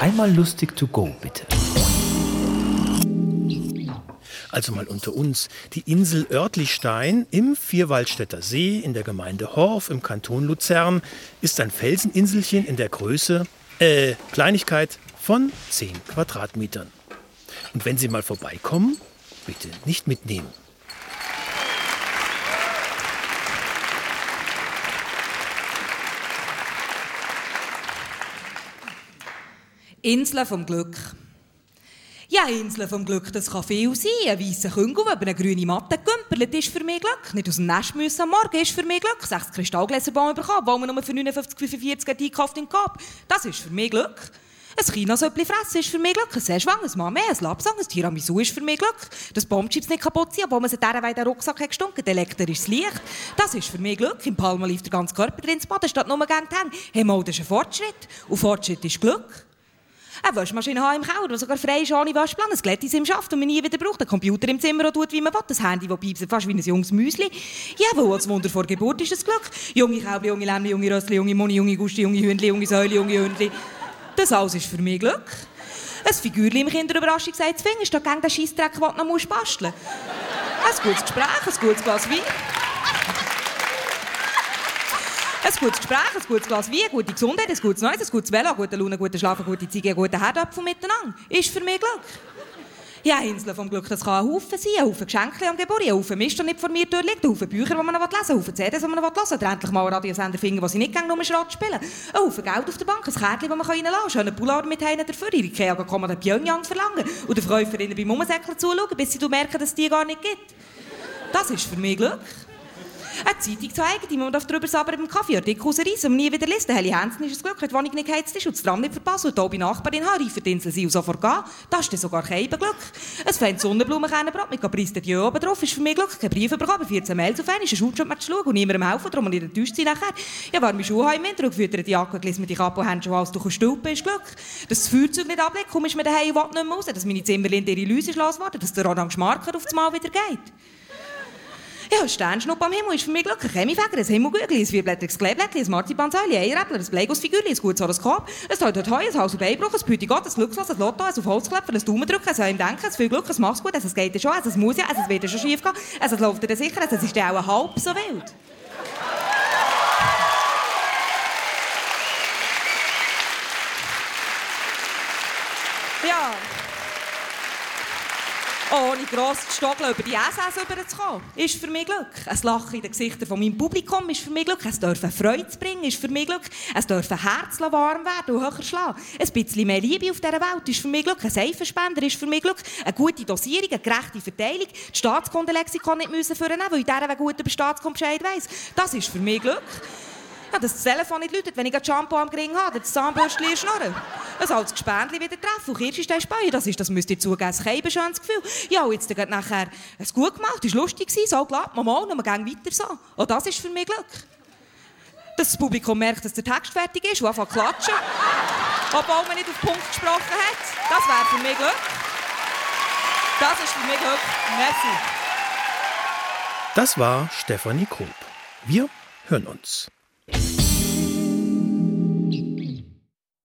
Einmal lustig to go, bitte. Also mal unter uns. Die Insel Örtlichstein im Vierwaldstätter See in der Gemeinde Horf im Kanton Luzern ist ein Felseninselchen in der Größe, äh, Kleinigkeit von 10 Quadratmetern. Und wenn Sie mal vorbeikommen, bitte nicht mitnehmen. Inseln vom Glück. Ja, Inseln vom Glück, das kann viel sein. Ein weißer Küngel, über eine grüne Matte gümpelt, ist für mich Glück. Nicht aus dem Nest müssen am Morgen ist für mich Glück. Sechs Kristallgläserbaum bekommen, weil man nur für 59,45 einkauft in Kap. Das ist für mich Glück. Ein Kinasöppli fressen ist für mich Glück. Ein Seeschwang, ein Mame, ein Lapsang, ein Tiramisu ist für mich Glück. Das Bombchips nicht kaputt ziehen, obwohl man sie dieser Weide den Rucksack hat gestunken. Elektrisches Licht. Das ist für mich Glück. Im Palma lief der ganze Körper drin ins Bad, statt nur gern die Hände. Hey, mal, das ist ein Fortschritt. Und Fortschritt ist Glück. Eine Waschmaschine haben im Keller, die sogar frei ist ohne Waschplan, ein Glättis im Schaft und man nie wieder braucht, ein Computer im Zimmer, der tut, wie man will, das Handy, das piepst fast wie ein junges Müsli. Ja, wohl, als Wunder vor Geburt ist es Glück. Junge Käubli, junge Lämmli, junge Rössli, junge Moni, junge Gusti, junge Hündli, junge Säule, junge Hündli. Das alles ist für mich Glück. Ein Figürchen im Kinderüberraschung sagt, Finger ist da gegen den Scheissdreck, den du noch basteln musst. Ein gutes Gespräch, ein gutes Glas Wein. Ein gutes Gespräch, ein gutes Glas Wein, gute Gesundheit, ein gutes Neues, ein gutes Velo, gute Laune, gute Schlafen, gute Ziege, gute Herdapfel miteinander. Ist für mich Glück. Ja, Insel vom Glück, das kann ein Haufen sein, ein Haufen Geschenke am Geburt, ein Haufen Mist, der nicht vor mir durchliegt, ein Haufen Bücher, die man lesen will, ein Haufen CDs, die man hören will, oder endlich mal einen Radiosender finden, wo sie nicht gerne nur Schrott spielen. Ein Haufen Geld auf der Bank, ein Kärtchen, das man reinlassen kann, schönen Poulard mit heinen dafür, ihre Ikea kann den Pyongyang verlangen und den Verkäuferinnen beim Umsäckeln zuschauen, bis sie merken, dass es die gar nicht gibt. Das ist für mich Glück. Eine Zeitung zeigen, die man darüber sabbern beim Kaffee, Artikel rausreißen und nie wieder lesen. Heli Hansen ist es Glück, wenn die Wohnung nicht geheizt ist und das Tram nicht verpasst und die Nachbarin hat, reifen die Insel sein und sofort gehen. Das ist dann sogar kein Glück. Ein feines Sonnenblumenkernenbrot mit Caprice de Dieu oben drauf ist für mich Glück. Kein Brief bekommen, 14 Mails auf einmal, ein Schuljob zu schauen und niemandem helfen, darum nicht enttäuscht sein nachher. Ja, warme Schuhe im Winter und gefütterte Jacke, gelesen mit die Kappe und schon alles durch Stülpen ist Glück. Dass das Feuerzeug nicht ablegt, komme ich mir daheim und nicht mehr raus. Dass meine Zimmerlinde ihre Läuse los worden, dass der Orange Marker auf das Mal wieder geht. Ja, ein Sternschnupp am Himmel ist für mich Glück. Ein Chemiefäger, ein Himmelgügel, ein vierblättriges Kleeblättchen, ein Marzipansäule, ein Eieräppler, ein Bleigussfigürchen, ein gutes Horoskop, ein Toi, ein Haus- und Beinbruch, ein Püti Gott, ein Glückslos, ein Lotto, ein auf Holz klopfen, ein Daumendrücken, ein im Denken, ein viel Glück, ein mach's gut, ein geht ja schon, ein muss ja, ein wird ja schon schief gehen, ein läuft dir sicher, es ist ja auch halb so wild. Ja ohne gross zu stockeln über die SS rüberzukommen, ist für mich Glück. Ein Lachen in den Gesichtern von meinem Publikum ist für mich Glück. Es dürfen Freude bringen ist für mich Glück. Es dürfen Herz warm werden und höher schlagen. Ein bisschen mehr Liebe auf dieser Welt ist für mich Glück. Ein Seifenspender ist für mich Glück. Eine gute Dosierung, eine gerechte Verteilung. Die Staatskundelexikon nicht müssen führen, weil ich dieser gut über Staatskunde weiss. Das ist für mich Glück. Ja, dass das Telefon nicht läutet, wenn ich ein Shampoo am Gring habe, das Zahnbürstchen schnurren. Ein altes Gespendli wieder treffen und Kirschstein speien, das ist, das müsst ihr zugeben, ein schönes Gefühl. Ja, jetzt geht nachher, es gut gemacht, war lustig, so glatt, mal, mal, und wir gehen weiter so. Und das ist für mich Glück. Dass das Publikum merkt, dass der Text fertig ist und anfängt klatschen. Obwohl man nicht auf den Punkt gesprochen hat. Das wäre für mich Glück. Das ist für mich Glück. Merci. Das war Stefanie Kulp. Wir hören uns.